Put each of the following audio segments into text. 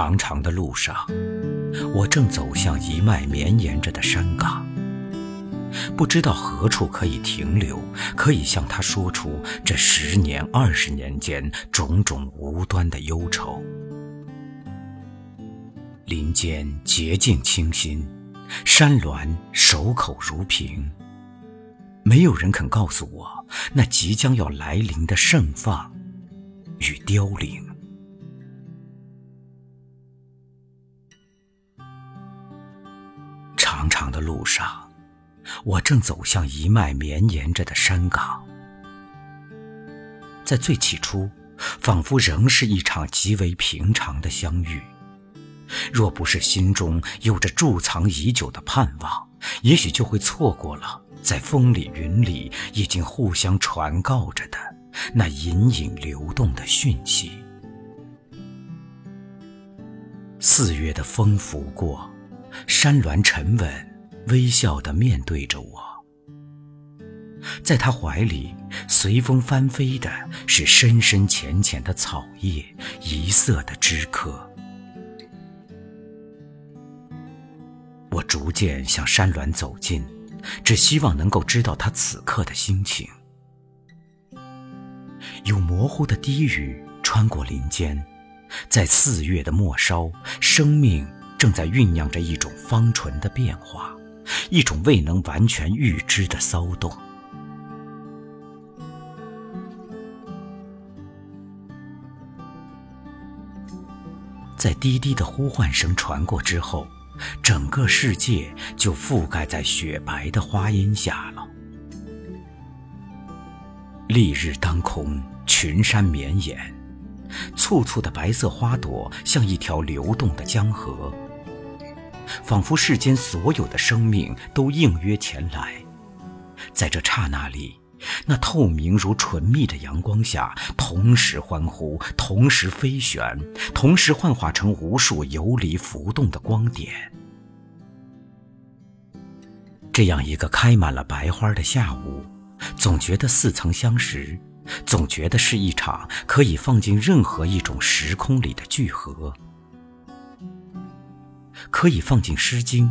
长长的路上，我正走向一脉绵延着的山岗，不知道何处可以停留，可以向他说出这十年、二十年间种种无端的忧愁。林间洁净清新，山峦守口如瓶。没有人肯告诉我，那即将要来临的盛放与凋零。长长的路上，我正走向一脉绵延着的山岗。在最起初，仿佛仍是一场极为平常的相遇。若不是心中有着贮藏已久的盼望，也许就会错过了在风里云里已经互相传告着的那隐隐流动的讯息。四月的风拂过，山峦沉稳，微笑地面对着我。在他怀里，随风翻飞的是深深浅浅的草叶，一色的枝柯。我逐渐向山峦走近，只希望能够知道他此刻的心情。有模糊的低语穿过林间，在四月的末梢，生命正在酝酿着一种芳醇的变化，一种未能完全预知的骚动。在低低的呼唤声传过之后。整个世界就覆盖在雪白的花荫下了。丽日当空，群山绵延，簇簇的白色花朵像一条流动的江河，仿佛世间所有的生命都应约前来。在这刹那里，那透明如纯蜜的阳光下，同时欢呼，同时飞旋，同时幻化成无数游离浮动的光点。这样一个开满了白花的下午，总觉得似曾相识，总觉得是一场可以放进任何一种时空里的聚合，可以放进《诗经》，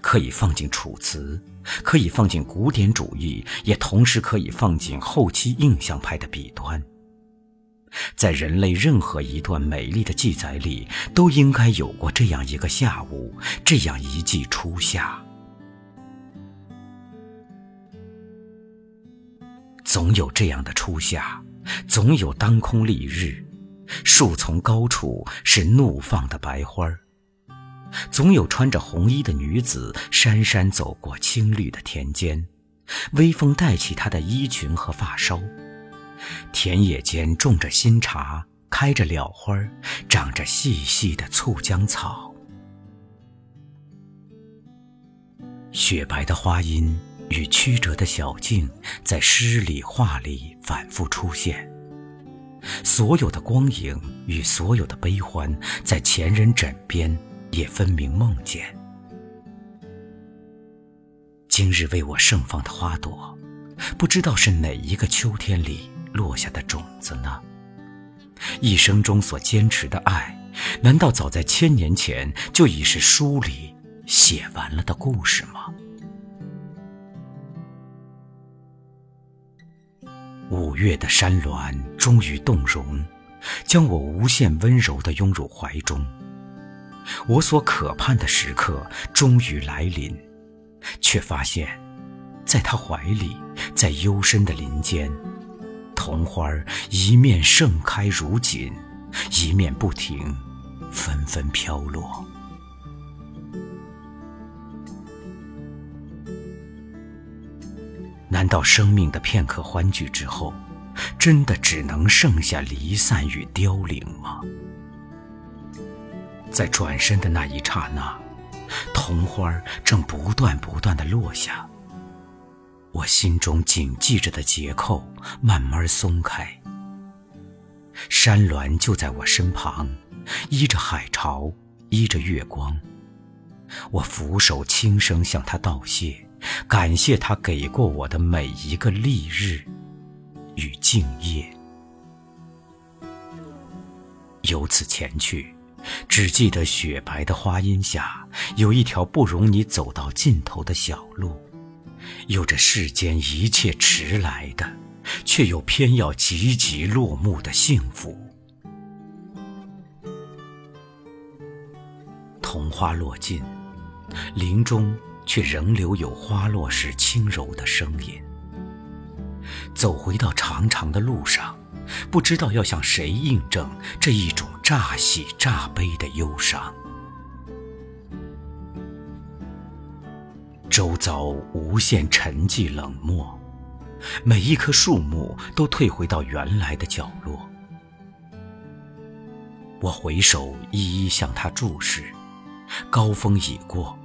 可以放进《楚辞》，可以放进古典主义，也同时可以放进后期印象派的笔端。在人类任何一段美丽的记载里，都应该有过这样一个下午，这样一季初夏。总有这样的初夏，总有当空丽日，树丛高处是怒放的白花，总有穿着红衣的女子姗姗走过青绿的田间，微风带起她的衣裙和发梢，田野间种着新茶，开着蓼花，长着细细的醋浆草，雪白的花荫。与曲折的小径在诗里画里反复出现，所有的光影与所有的悲欢，在前人枕边也分明梦见。今日为我盛放的花朵，不知道是哪一个秋天里落下的种子呢？一生中所坚持的爱，难道早在千年前就已是书里写完了的故事吗？五月的山峦终于动容，将我无限温柔地拥入怀中。我所渴盼的时刻终于来临，却发现，在他怀里，在幽深的林间，桐花一面盛开如锦，一面不停，纷纷飘落。难道生命的片刻欢聚之后，真的只能剩下离散与凋零吗？在转身的那一刹那，桐花正不断不断的落下。我心中紧系着的结扣慢慢松开。山峦就在我身旁，依着海潮，依着月光。我俯首轻声向他道谢。感谢他给过我的每一个丽日与静夜。由此前去，只记得雪白的花荫下，有一条不容你走到尽头的小路，有着世间一切迟来的，却又偏要急急落幕的幸福。桐花落尽，林中却仍留有花落时轻柔的声音。走回到长长的路上。不知道要向谁印证这一种乍喜乍悲的忧伤。周遭无限沉寂冷漠，每一棵树木都退回到原来的角落。我回首，一一向他注视。高峰已过，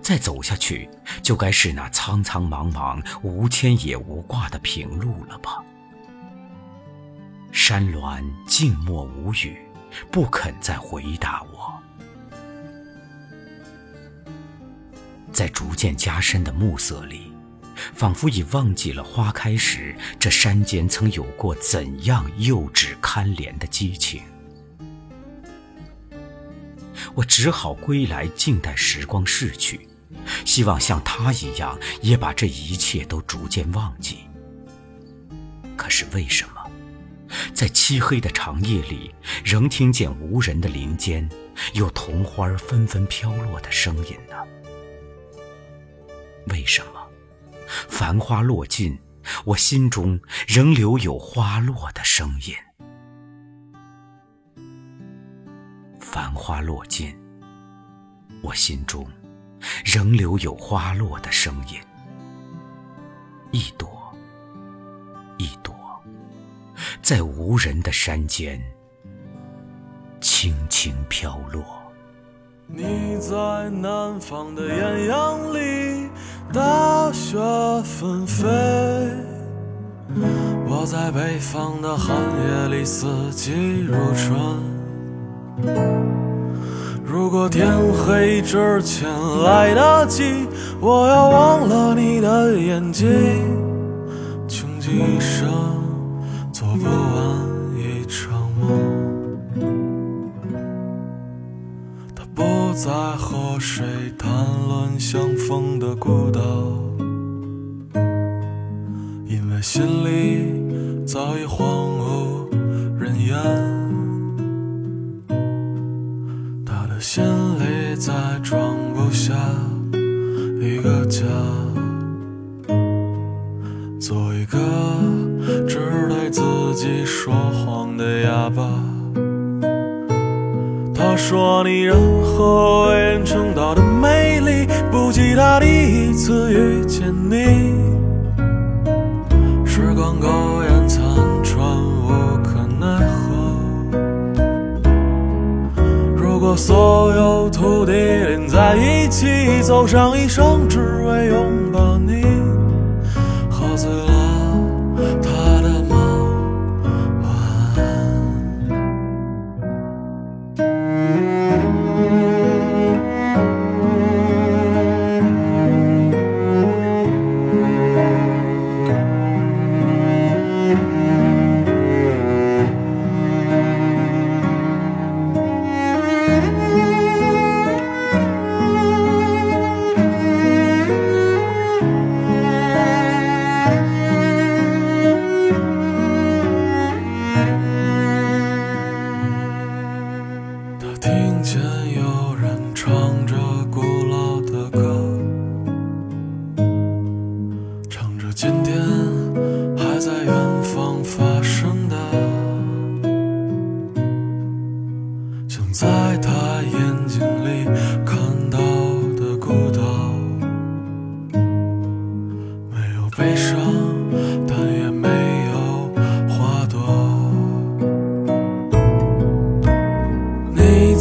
再走下去，就该是那苍苍茫茫、无牵也无挂的平路了吧。山峦静默无语，不肯再回答我。在逐渐加深的暮色里，仿佛已忘记了花开时这山间曾有过怎样幼稚堪怜的激情。我只好归来，静待时光逝去，希望像他一样，也把这一切都逐渐忘记。可是为什么？在漆黑的长夜里，仍听见无人的林间有桐花纷纷飘落的声音呢？为什么，繁花落尽，我心中仍留有花落的声音？繁花落尽，我心中仍留有花落的声音，一朵。在无人的山间，轻轻飘落。你在南方的艳阳里，大雪纷飞；我在北方的寒夜里，四季如春。如果天黑之前来得及，我要忘了你的眼睛，穷极一生。做不完一场梦，他不再和谁谈论相逢的孤岛，因为心里早已荒无人烟。自己说谎的哑巴。他说你任何为人称道的美丽，不及他第一次遇见你。时光苟延残喘，无可奈何。如果所有土地连在一起，走上一生，只为拥抱你，